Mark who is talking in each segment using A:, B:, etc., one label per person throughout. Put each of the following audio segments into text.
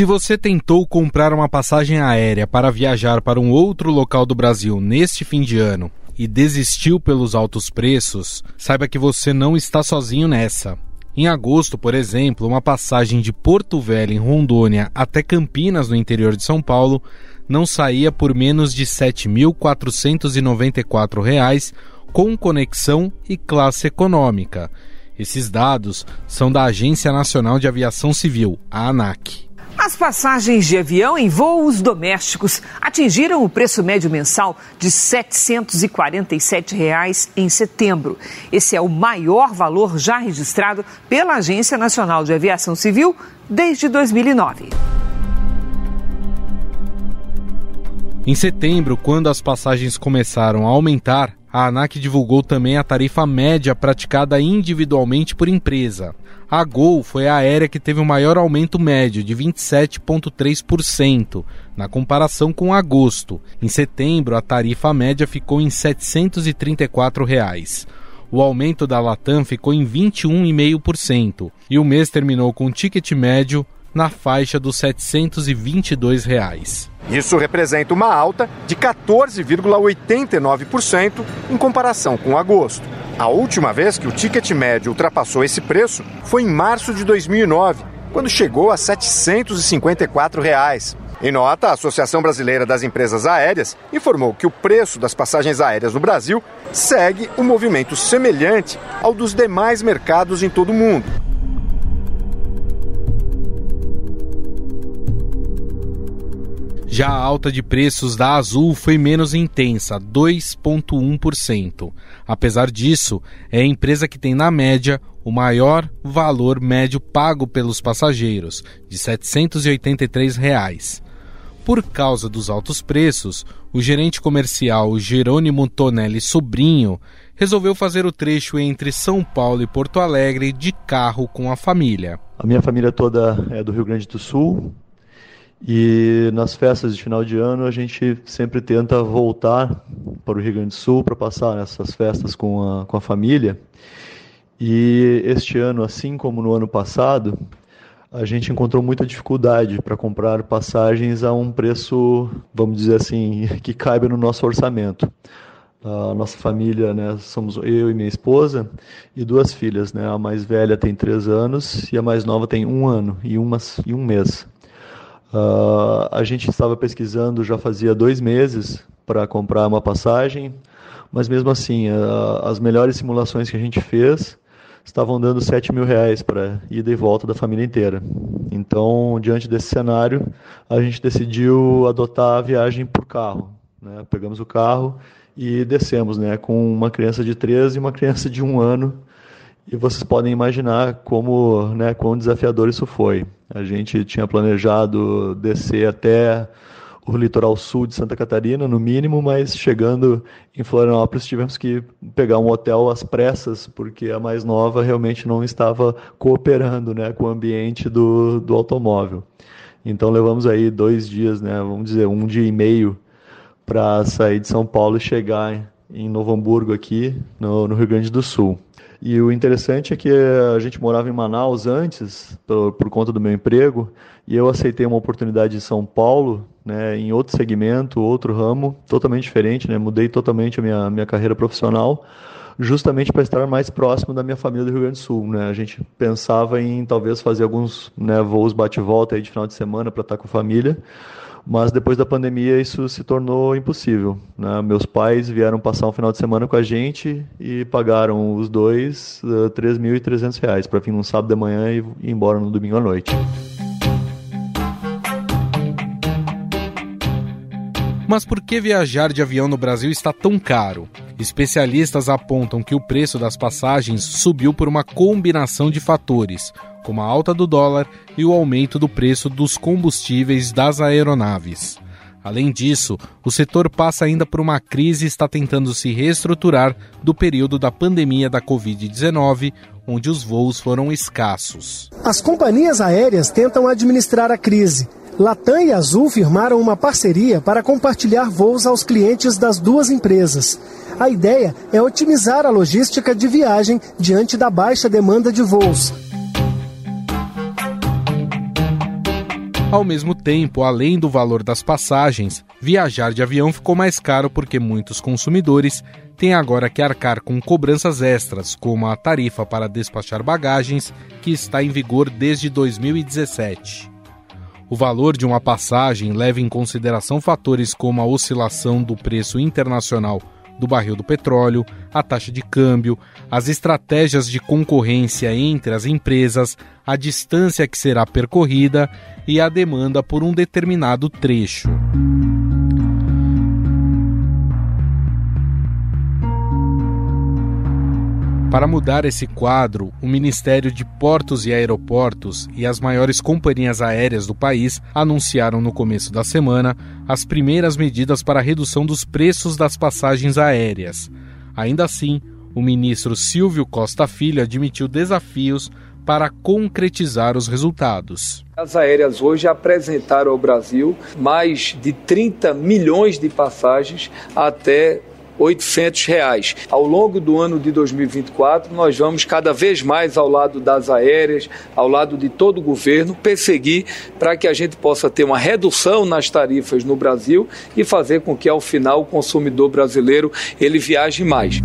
A: Se você tentou comprar uma passagem aérea para viajar para um outro local do Brasil neste fim de ano e desistiu pelos altos preços, saiba que você não está sozinho nessa. Em agosto, por exemplo, uma passagem de Porto Velho, em Rondônia, até Campinas, no interior de São Paulo, não saía por menos de R$ 7.494 com conexão e classe econômica. Esses dados são da Agência Nacional de Aviação Civil, a ANAC.
B: As passagens de avião em voos domésticos atingiram o preço médio mensal de 747 reais em setembro. Esse é o maior valor já registrado pela Agência Nacional de Aviação Civil desde 2009.
A: Em setembro, quando as passagens começaram a aumentar, a ANAC divulgou também a tarifa média praticada individualmente por empresa. A Gol foi a aérea que teve o maior aumento médio, de 27,3%, na comparação com agosto. Em setembro, a tarifa média ficou em 734 reais. O aumento da Latam ficou em 21,5% e o mês terminou com um ticket médio na faixa dos 722 reais.
C: Isso representa uma alta de 14,89% em comparação com agosto. A última vez que o ticket médio ultrapassou esse preço foi em março de 2009, quando chegou a 754 reais. Em nota, a Associação Brasileira das Empresas Aéreas informou que o preço das passagens aéreas no Brasil segue um movimento semelhante ao dos demais mercados em todo o mundo.
A: Já a alta de preços da Azul foi menos intensa, 2,1%. Apesar disso, é a empresa que tem na média o maior valor médio pago pelos passageiros, de 783 reais. Por causa dos altos preços, o gerente comercial Jerônimo Tonelli Sobrinho resolveu fazer o trecho entre São Paulo e Porto Alegre de carro com a família.
D: A minha família toda é do Rio Grande do Sul, e nas festas de final de ano a gente sempre tenta voltar para o Rio Grande do Sul para passar essas festas com a, com a família. E este ano, assim como no ano passado, a gente encontrou muita dificuldade para comprar passagens a um preço, vamos dizer assim, que caiba no nosso orçamento. A nossa família, né, somos eu e minha esposa e duas filhas, né? A mais velha tem três anos e a mais nova tem um ano e, uma, e um mês. Uh, a gente estava pesquisando já fazia dois meses para comprar uma passagem, mas mesmo assim, uh, as melhores simulações que a gente fez estavam dando 7 mil reais para ida e volta da família inteira. Então, diante desse cenário, a gente decidiu adotar a viagem por carro. Né? Pegamos o carro e descemos né? com uma criança de 13 e uma criança de um ano e vocês podem imaginar como, né, quão desafiador isso foi. A gente tinha planejado descer até o litoral sul de Santa Catarina, no mínimo, mas chegando em Florianópolis tivemos que pegar um hotel às pressas, porque a mais nova realmente não estava cooperando né, com o ambiente do, do automóvel. Então levamos aí dois dias, né, vamos dizer, um dia e meio para sair de São Paulo e chegar em Novo Hamburgo aqui, no, no Rio Grande do Sul. E o interessante é que a gente morava em Manaus antes, por, por, conta do meu emprego, e eu aceitei uma oportunidade em São Paulo, né, em outro segmento, outro ramo, totalmente diferente, né, mudei totalmente a minha, minha carreira profissional, justamente para estar mais próximo da minha família do Rio Grande do Sul. Né? A gente pensava em talvez fazer alguns né, voos bate-volta de final de semana para estar com a família, mas depois da pandemia isso se tornou impossível. Né? Meus pais vieram passar um final de semana com a gente e pagaram os dois uh, eh, 3.300 reais para vir num sábado de manhã e ir embora no domingo à noite.
A: Mas por que viajar de avião no Brasil está tão caro? Especialistas apontam que o preço das passagens subiu por uma combinação de fatores, como a alta do dólar e o aumento do preço dos combustíveis das aeronaves. Além disso, o setor passa ainda por uma crise e está tentando se reestruturar do período da pandemia da Covid-19, onde os voos foram escassos.
E: As companhias aéreas tentam administrar a crise Latam e Azul firmaram uma parceria para compartilhar voos aos clientes das duas empresas. A ideia é otimizar a logística de viagem diante da baixa demanda de voos.
A: Ao mesmo tempo, além do valor das passagens, viajar de avião ficou mais caro porque muitos consumidores têm agora que arcar com cobranças extras, como a tarifa para despachar bagagens, que está em vigor desde 2017. O valor de uma passagem leva em consideração fatores como a oscilação do preço internacional do barril do petróleo, a taxa de câmbio, as estratégias de concorrência entre as empresas, a distância que será percorrida e a demanda por um determinado trecho. Para mudar esse quadro, o Ministério de Portos e Aeroportos e as maiores companhias aéreas do país anunciaram no começo da semana as primeiras medidas para a redução dos preços das passagens aéreas. Ainda assim, o ministro Silvio Costa Filho admitiu desafios para concretizar os resultados.
F: As aéreas hoje apresentaram ao Brasil mais de 30 milhões de passagens até 800 reais. Ao longo do ano de 2024, nós vamos cada vez mais ao lado das aéreas, ao lado de todo o governo, perseguir para que a gente possa ter uma redução nas tarifas no Brasil e fazer com que ao final o consumidor brasileiro ele viaje mais.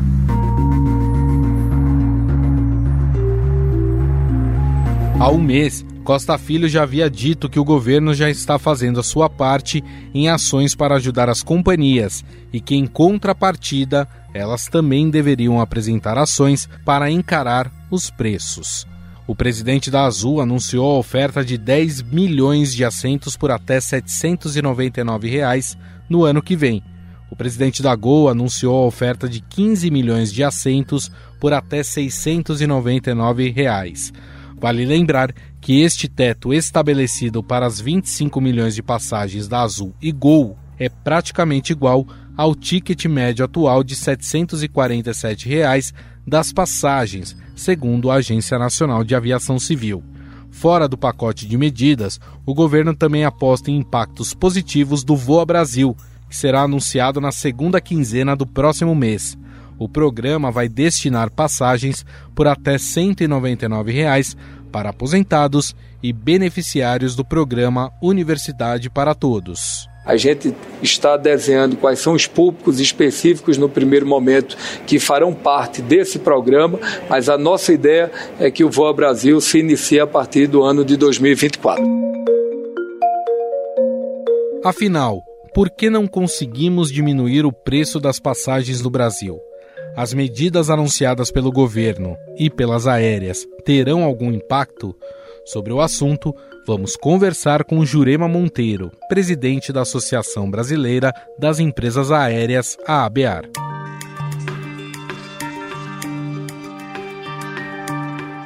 A: Há um mês, Costa Filho já havia dito que o governo já está fazendo a sua parte em ações para ajudar as companhias e que, em contrapartida, elas também deveriam apresentar ações para encarar os preços. O presidente da Azul anunciou a oferta de 10 milhões de assentos por até 799 reais no ano que vem. O presidente da Gol anunciou a oferta de 15 milhões de assentos por até 699 reais. Vale lembrar que este teto estabelecido para as 25 milhões de passagens da Azul e Gol é praticamente igual ao ticket médio atual de 747 reais das passagens, segundo a Agência Nacional de Aviação Civil. Fora do pacote de medidas, o governo também aposta em impactos positivos do Voa Brasil, que será anunciado na segunda quinzena do próximo mês. O programa vai destinar passagens por até 199 reais para aposentados e beneficiários do programa Universidade para Todos.
F: A gente está desenhando quais são os públicos específicos no primeiro momento que farão parte desse programa, mas a nossa ideia é que o Voa Brasil se inicie a partir do ano de 2024.
A: Afinal, por que não conseguimos diminuir o preço das passagens no Brasil? As medidas anunciadas pelo governo e pelas aéreas terão algum impacto? Sobre o assunto, vamos conversar com Jurema Monteiro, presidente da Associação Brasileira das Empresas Aéreas, a ABAR.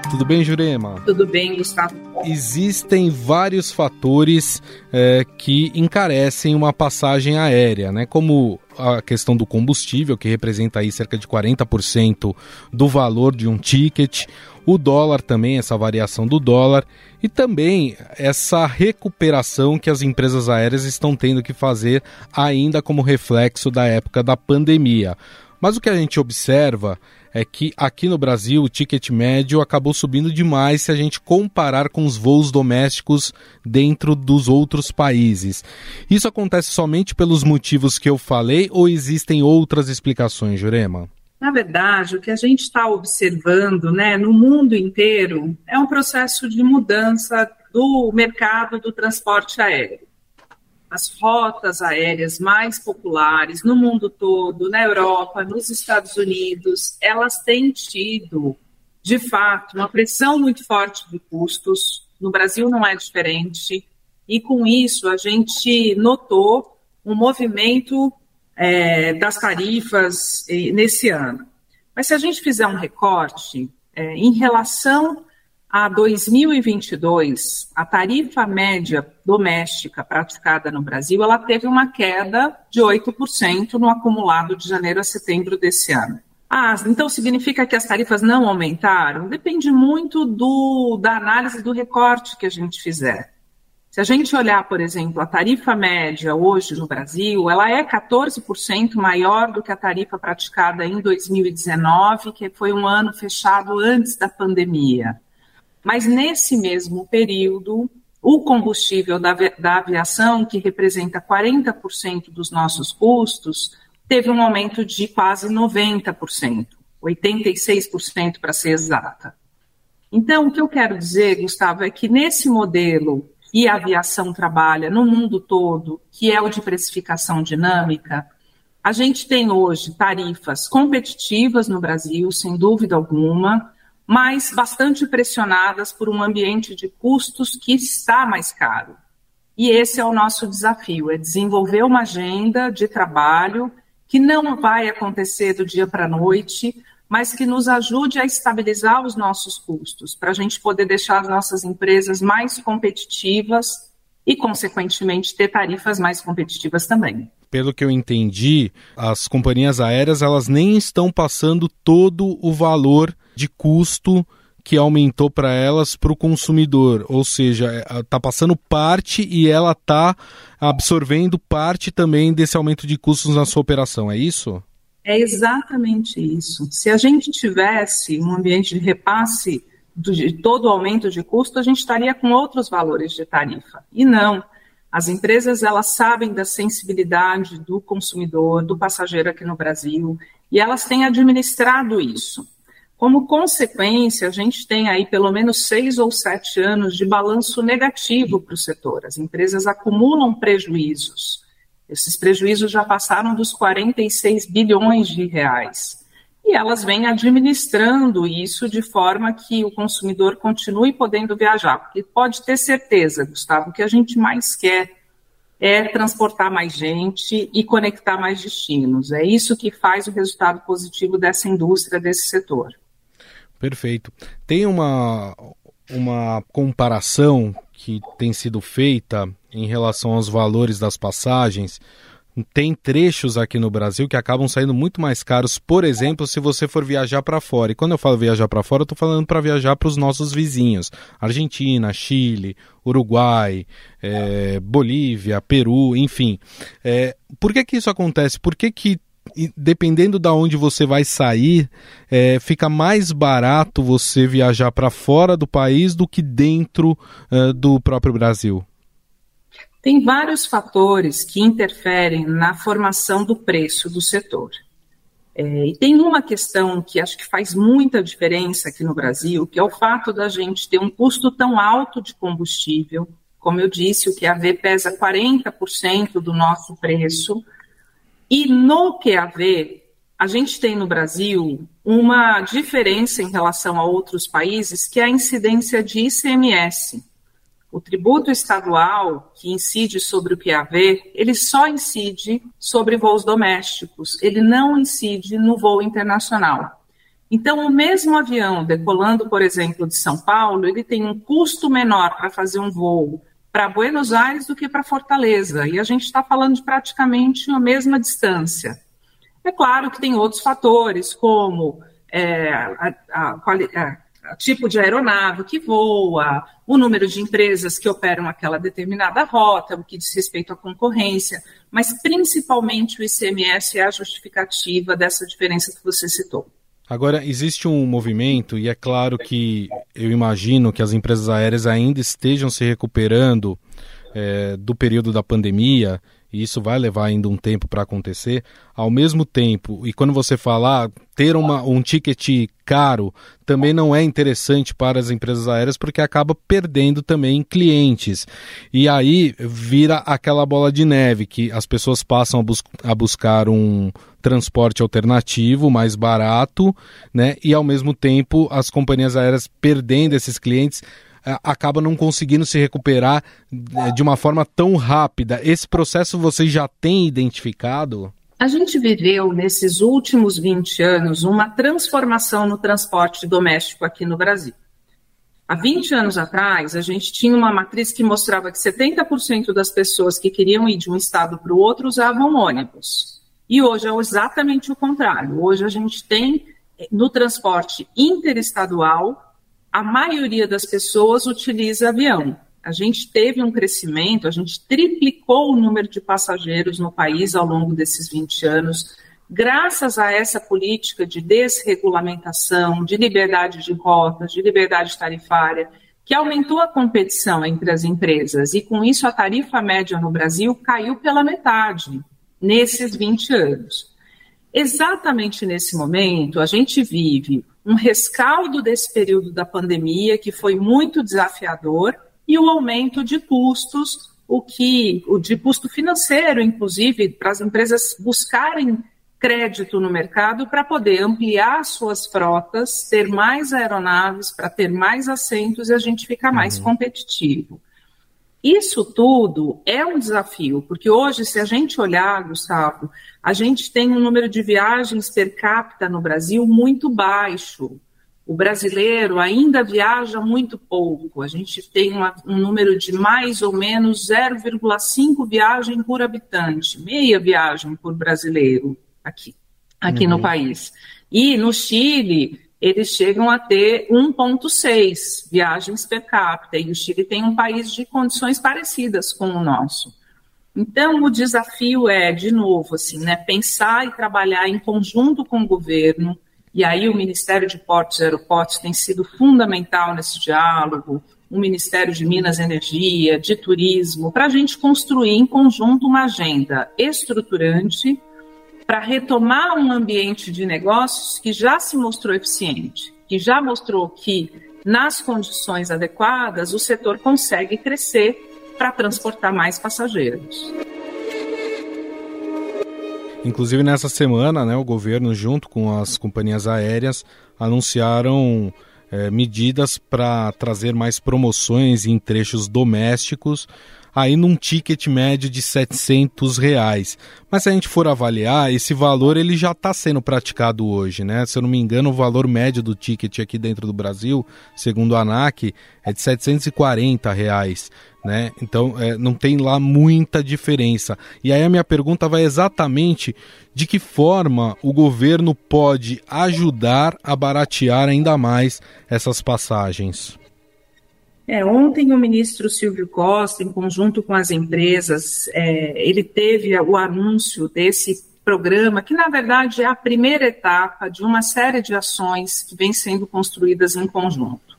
A: Tudo bem, Jurema?
G: Tudo bem, Gustavo.
A: Existem vários fatores é, que encarecem uma passagem aérea, né? Como a questão do combustível, que representa aí cerca de 40% do valor de um ticket, o dólar também, essa variação do dólar, e também essa recuperação que as empresas aéreas estão tendo que fazer ainda como reflexo da época da pandemia. Mas o que a gente observa é que aqui no Brasil o ticket médio acabou subindo demais se a gente comparar com os voos domésticos dentro dos outros países. Isso acontece somente pelos motivos que eu falei ou existem outras explicações, Jurema?
G: Na verdade, o que a gente está observando né, no mundo inteiro é um processo de mudança do mercado do transporte aéreo as rotas aéreas mais populares no mundo todo, na Europa, nos Estados Unidos, elas têm tido, de fato, uma pressão muito forte de custos. No Brasil não é diferente. E com isso a gente notou um movimento é, das tarifas nesse ano. Mas se a gente fizer um recorte, é, em relação a 2022, a tarifa média doméstica praticada no Brasil, ela teve uma queda de 8% no acumulado de janeiro a setembro desse ano. Ah, então significa que as tarifas não aumentaram? Depende muito do, da análise do recorte que a gente fizer. Se a gente olhar, por exemplo, a tarifa média hoje no Brasil, ela é 14% maior do que a tarifa praticada em 2019, que foi um ano fechado antes da pandemia. Mas nesse mesmo período, o combustível da, da aviação, que representa 40% dos nossos custos, teve um aumento de quase 90%, 86% para ser exata. Então, o que eu quero dizer, Gustavo, é que nesse modelo que a aviação trabalha no mundo todo, que é o de precificação dinâmica, a gente tem hoje tarifas competitivas no Brasil, sem dúvida alguma, mas bastante pressionadas por um ambiente de custos que está mais caro. E esse é o nosso desafio, é desenvolver uma agenda de trabalho que não vai acontecer do dia para a noite, mas que nos ajude a estabilizar os nossos custos, para a gente poder deixar as nossas empresas mais competitivas e, consequentemente, ter tarifas mais competitivas também
A: pelo que eu entendi, as companhias aéreas elas nem estão passando todo o valor de custo que aumentou para elas para o consumidor, ou seja, está é, passando parte e ela está absorvendo parte também desse aumento de custos na sua operação, é isso?
G: É exatamente isso. Se a gente tivesse um ambiente de repasse de todo o aumento de custo, a gente estaria com outros valores de tarifa. E não. As empresas elas sabem da sensibilidade do consumidor, do passageiro aqui no Brasil, e elas têm administrado isso. Como consequência, a gente tem aí pelo menos seis ou sete anos de balanço negativo para o setor. As empresas acumulam prejuízos. Esses prejuízos já passaram dos 46 bilhões de reais e elas vêm administrando isso de forma que o consumidor continue podendo viajar. Porque pode ter certeza, Gustavo, que a gente mais quer é transportar mais gente e conectar mais destinos. É isso que faz o resultado positivo dessa indústria, desse setor.
A: Perfeito. Tem uma, uma comparação que tem sido feita em relação aos valores das passagens tem trechos aqui no Brasil que acabam saindo muito mais caros, por exemplo, se você for viajar para fora. E quando eu falo viajar para fora, eu estou falando para viajar para os nossos vizinhos: Argentina, Chile, Uruguai, é, Bolívia, Peru, enfim. É, por que, que isso acontece? Por que, que dependendo da onde você vai sair, é, fica mais barato você viajar para fora do país do que dentro uh, do próprio Brasil?
G: Tem vários fatores que interferem na formação do preço do setor. É, e tem uma questão que acho que faz muita diferença aqui no Brasil, que é o fato da gente ter um custo tão alto de combustível. Como eu disse, o QAV pesa 40% do nosso preço. E no QAV, a gente tem no Brasil uma diferença em relação a outros países, que é a incidência de ICMS. O tributo estadual, que incide sobre o QAV, ele só incide sobre voos domésticos, ele não incide no voo internacional. Então, o mesmo avião decolando, por exemplo, de São Paulo, ele tem um custo menor para fazer um voo para Buenos Aires do que para Fortaleza, e a gente está falando de praticamente a mesma distância. É claro que tem outros fatores, como é, a, a, a tipo de aeronave que voa, o número de empresas que operam aquela determinada rota, o que diz respeito à concorrência, mas principalmente o ICMS é a justificativa dessa diferença que você citou.
A: Agora, existe um movimento, e é claro que eu imagino que as empresas aéreas ainda estejam se recuperando é, do período da pandemia e isso vai levar ainda um tempo para acontecer. Ao mesmo tempo, e quando você falar, ter uma, um ticket caro também não é interessante para as empresas aéreas porque acaba perdendo também clientes. E aí vira aquela bola de neve que as pessoas passam a, bus a buscar um transporte alternativo mais barato, né? E ao mesmo tempo as companhias aéreas perdendo esses clientes acaba não conseguindo se recuperar é, de uma forma tão rápida. Esse processo você já tem identificado?
G: A gente viveu nesses últimos 20 anos uma transformação no transporte doméstico aqui no Brasil. Há 20 anos atrás, a gente tinha uma matriz que mostrava que 70% das pessoas que queriam ir de um estado para o outro usavam ônibus. E hoje é exatamente o contrário. Hoje a gente tem no transporte interestadual a maioria das pessoas utiliza avião. A gente teve um crescimento, a gente triplicou o número de passageiros no país ao longo desses 20 anos, graças a essa política de desregulamentação, de liberdade de rotas, de liberdade tarifária, que aumentou a competição entre as empresas e, com isso, a tarifa média no Brasil caiu pela metade nesses 20 anos. Exatamente nesse momento, a gente vive um rescaldo desse período da pandemia que foi muito desafiador e o aumento de custos, o que o de custo financeiro, inclusive, para as empresas buscarem crédito no mercado para poder ampliar suas frotas, ter mais aeronaves, para ter mais assentos e a gente ficar mais uhum. competitivo. Isso tudo é um desafio, porque hoje, se a gente olhar, Gustavo, a gente tem um número de viagens per capita no Brasil muito baixo. O brasileiro ainda viaja muito pouco. A gente tem uma, um número de mais ou menos 0,5 viagem por habitante, meia viagem por brasileiro aqui, aqui uhum. no país. E no Chile, eles chegam a ter 1,6 viagens per capita, e o Chile tem um país de condições parecidas com o nosso. Então, o desafio é, de novo, assim, né, pensar e trabalhar em conjunto com o governo, e aí o Ministério de Portos e Aeroportos tem sido fundamental nesse diálogo, o Ministério de Minas e Energia, de Turismo, para a gente construir em conjunto uma agenda estruturante para retomar um ambiente de negócios que já se mostrou eficiente, que já mostrou que, nas condições adequadas, o setor consegue crescer para transportar mais passageiros.
A: Inclusive nessa semana, né, o governo, junto com as companhias aéreas, anunciaram é, medidas para trazer mais promoções em trechos domésticos aí num ticket médio de 700 reais. Mas se a gente for avaliar, esse valor ele já está sendo praticado hoje, né? Se eu não me engano, o valor médio do ticket aqui dentro do Brasil, segundo a ANAC, é de 740 reais. Né? Então é, não tem lá muita diferença. E aí a minha pergunta vai exatamente de que forma o governo pode ajudar a baratear ainda mais essas passagens.
G: É, ontem o ministro Silvio Costa, em conjunto com as empresas, é, ele teve o anúncio desse programa, que na verdade é a primeira etapa de uma série de ações que vem sendo construídas em conjunto.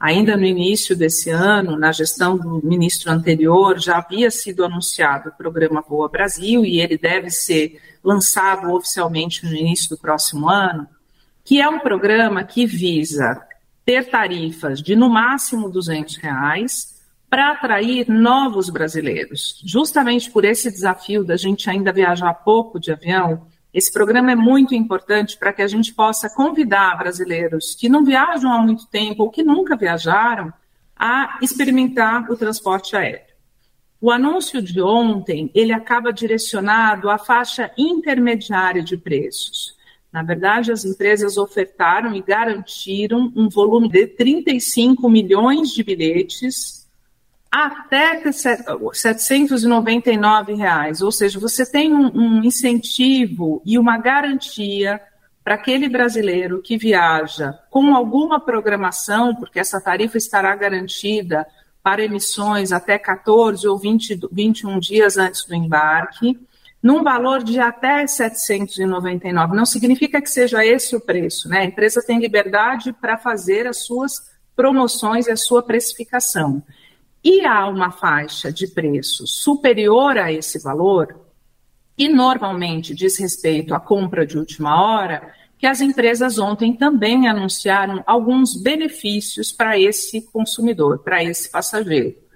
G: Ainda no início desse ano, na gestão do ministro anterior, já havia sido anunciado o programa Boa Brasil e ele deve ser lançado oficialmente no início do próximo ano, que é um programa que visa ter tarifas de no máximo 200 reais para atrair novos brasileiros. Justamente por esse desafio da gente ainda viajar pouco de avião, esse programa é muito importante para que a gente possa convidar brasileiros que não viajam há muito tempo ou que nunca viajaram a experimentar o transporte aéreo. O anúncio de ontem, ele acaba direcionado à faixa intermediária de preços. Na verdade, as empresas ofertaram e garantiram um volume de 35 milhões de bilhetes até 799 reais. ou seja, você tem um, um incentivo e uma garantia para aquele brasileiro que viaja com alguma programação, porque essa tarifa estará garantida para emissões até 14 ou 20, 21 dias antes do embarque, num valor de até 799. Não significa que seja esse o preço, né? A empresa tem liberdade para fazer as suas promoções e a sua precificação. E há uma faixa de preço superior a esse valor, e normalmente diz respeito à compra de última hora, que as empresas ontem também anunciaram alguns benefícios para esse consumidor, para esse passageiro.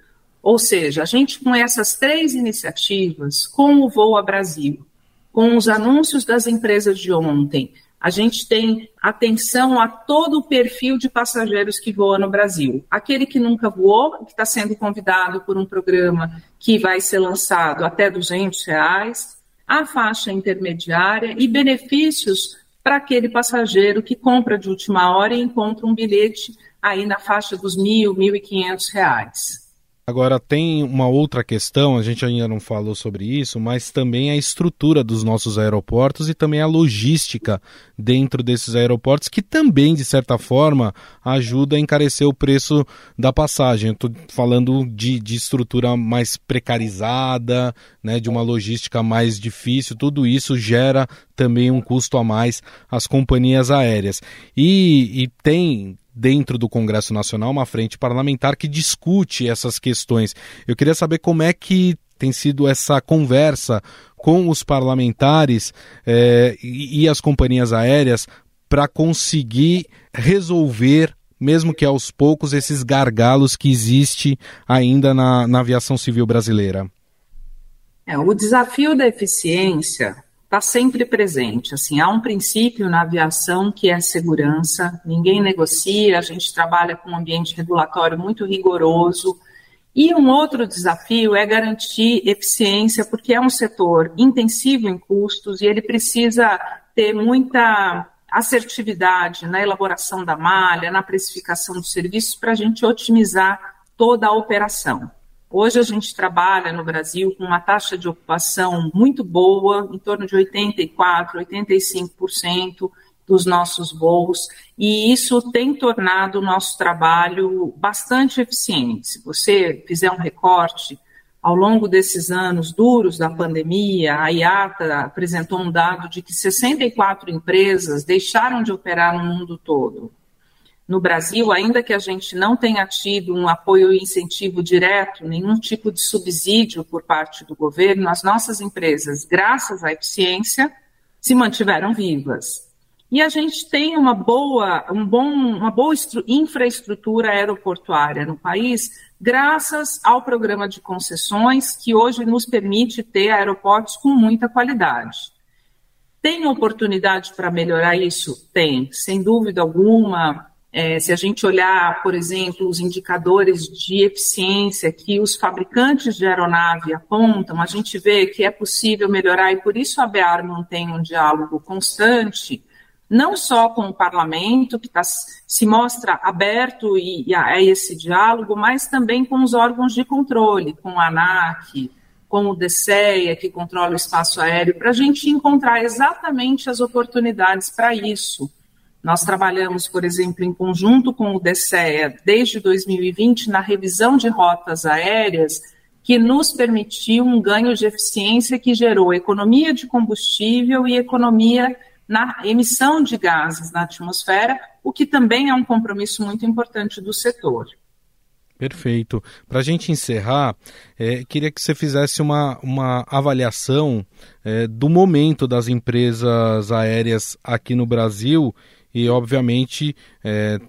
G: Ou seja, a gente com essas três iniciativas, com o Voa Brasil, com os anúncios das empresas de ontem, a gente tem atenção a todo o perfil de passageiros que voam no Brasil. Aquele que nunca voou, que está sendo convidado por um programa que vai ser lançado até 200 reais, a faixa intermediária e benefícios para aquele passageiro que compra de última hora e encontra um bilhete aí na faixa dos mil, mil e quinhentos reais.
A: Agora tem uma outra questão, a gente ainda não falou sobre isso, mas também a estrutura dos nossos aeroportos e também a logística dentro desses aeroportos, que também, de certa forma, ajuda a encarecer o preço da passagem. Estou falando de, de estrutura mais precarizada, né, de uma logística mais difícil, tudo isso gera também um custo a mais às companhias aéreas. E, e tem dentro do Congresso Nacional uma frente parlamentar que discute essas questões. Eu queria saber como é que tem sido essa conversa com os parlamentares eh, e, e as companhias aéreas para conseguir resolver mesmo que aos poucos, esses gargalos que existe ainda na, na aviação civil brasileira?
G: É, o desafio da eficiência está sempre presente. Assim, há um princípio na aviação que é a segurança. Ninguém negocia. A gente trabalha com um ambiente regulatório muito rigoroso. E um outro desafio é garantir eficiência, porque é um setor intensivo em custos e ele precisa ter muita assertividade na elaboração da malha, na precificação dos serviços, para a gente otimizar toda a operação. Hoje a gente trabalha no Brasil com uma taxa de ocupação muito boa, em torno de 84, 85% dos nossos voos, e isso tem tornado o nosso trabalho bastante eficiente. Se você fizer um recorte ao longo desses anos duros da pandemia, a IATA apresentou um dado de que 64 empresas deixaram de operar no mundo todo. No Brasil, ainda que a gente não tenha tido um apoio e incentivo direto, nenhum tipo de subsídio por parte do governo, as nossas empresas, graças à eficiência, se mantiveram vivas. E a gente tem uma boa, um bom, uma boa infraestrutura aeroportuária no país, graças ao programa de concessões, que hoje nos permite ter aeroportos com muita qualidade. Tem oportunidade para melhorar isso? Tem, sem dúvida alguma. É, se a gente olhar, por exemplo, os indicadores de eficiência que os fabricantes de aeronave apontam, a gente vê que é possível melhorar e por isso a BEAR mantém um diálogo constante não só com o parlamento, que tá, se mostra aberto e, e a, a, esse diálogo, mas também com os órgãos de controle, com a ANAC, com o DCEA, que controla o espaço aéreo, para a gente encontrar exatamente as oportunidades para isso. Nós trabalhamos, por exemplo, em conjunto com o DCEA desde 2020 na revisão de rotas aéreas, que nos permitiu um ganho de eficiência que gerou economia de combustível e economia na emissão de gases na atmosfera, o que também é um compromisso muito importante do setor.
A: Perfeito. Para a gente encerrar, é, queria que você fizesse uma, uma avaliação é, do momento das empresas aéreas aqui no Brasil e, obviamente, é,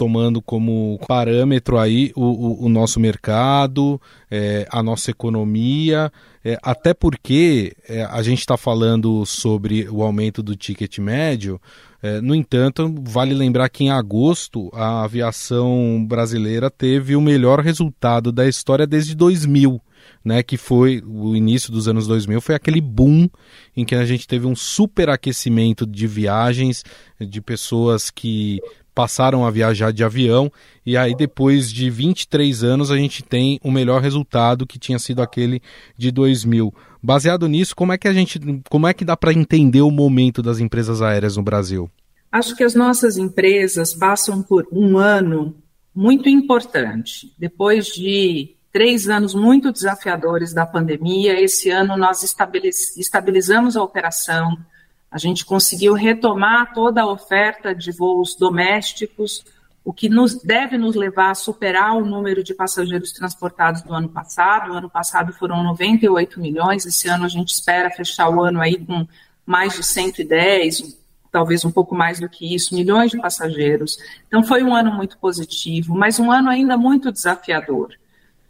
A: tomando como parâmetro aí o, o, o nosso mercado, é, a nossa economia, é, até porque é, a gente está falando sobre o aumento do ticket médio. É, no entanto, vale lembrar que em agosto a aviação brasileira teve o melhor resultado da história desde 2000. Né, que foi o início dos anos 2000, foi aquele boom em que a gente teve um superaquecimento de viagens, de pessoas que passaram a viajar de avião e aí depois de 23 anos a gente tem o melhor resultado que tinha sido aquele de 2000. Baseado nisso, como é que a gente, como é que dá para entender o momento das empresas aéreas no Brasil?
G: Acho que as nossas empresas passam por um ano muito importante. Depois de três anos muito desafiadores da pandemia, esse ano nós estabilizamos a operação, a gente conseguiu retomar toda a oferta de voos domésticos, o que nos deve nos levar a superar o número de passageiros transportados do ano passado. O ano passado foram 98 milhões, esse ano a gente espera fechar o ano aí com mais de 110, talvez um pouco mais do que isso, milhões de passageiros. Então foi um ano muito positivo, mas um ano ainda muito desafiador.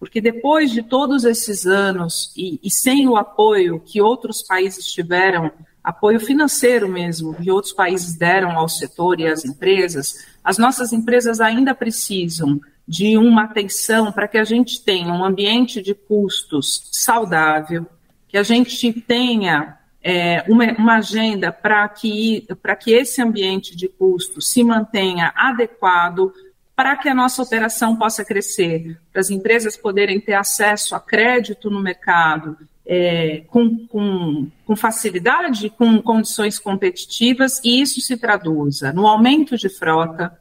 G: Porque depois de todos esses anos e, e sem o apoio que outros países tiveram apoio financeiro mesmo que outros países deram ao setor e às empresas, as nossas empresas ainda precisam de uma atenção para que a gente tenha um ambiente de custos saudável, que a gente tenha é, uma, uma, agenda para que, que esse ambiente de custos se mantenha adequado para que a nossa operação possa crescer, para as empresas poderem ter acesso a crédito no mercado é, com, com, com facilidade, com condições competitivas, e isso se traduza no aumento de frota,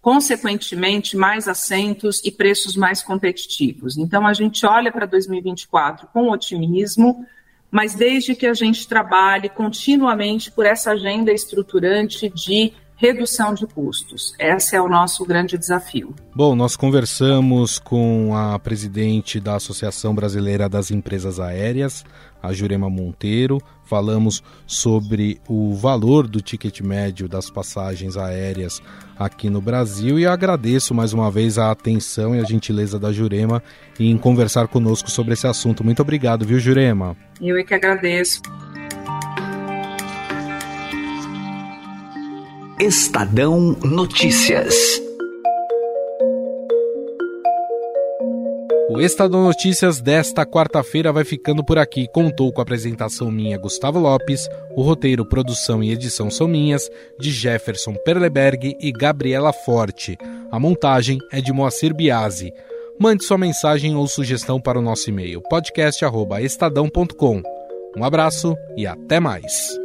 G: consequentemente, mais assentos e preços mais competitivos. Então, a gente olha para 2024 com otimismo, mas desde que a gente trabalhe continuamente por essa agenda estruturante de redução de custos. Esse é o nosso grande desafio.
A: Bom, nós conversamos com a presidente da Associação Brasileira das Empresas Aéreas, a Jurema Monteiro. Falamos sobre o valor do ticket médio das passagens aéreas aqui no Brasil e agradeço mais uma vez a atenção e a gentileza da Jurema em conversar conosco sobre esse assunto. Muito obrigado, viu, Jurema?
G: Eu é que agradeço.
H: Estadão Notícias.
A: O Estadão Notícias desta quarta-feira vai ficando por aqui. Contou com a apresentação minha, Gustavo Lopes, o roteiro, produção e edição são minhas, de Jefferson Perleberg e Gabriela Forte. A montagem é de Moacir Biasi. Mande sua mensagem ou sugestão para o nosso e-mail podcast@estadão.com. Um abraço e até mais.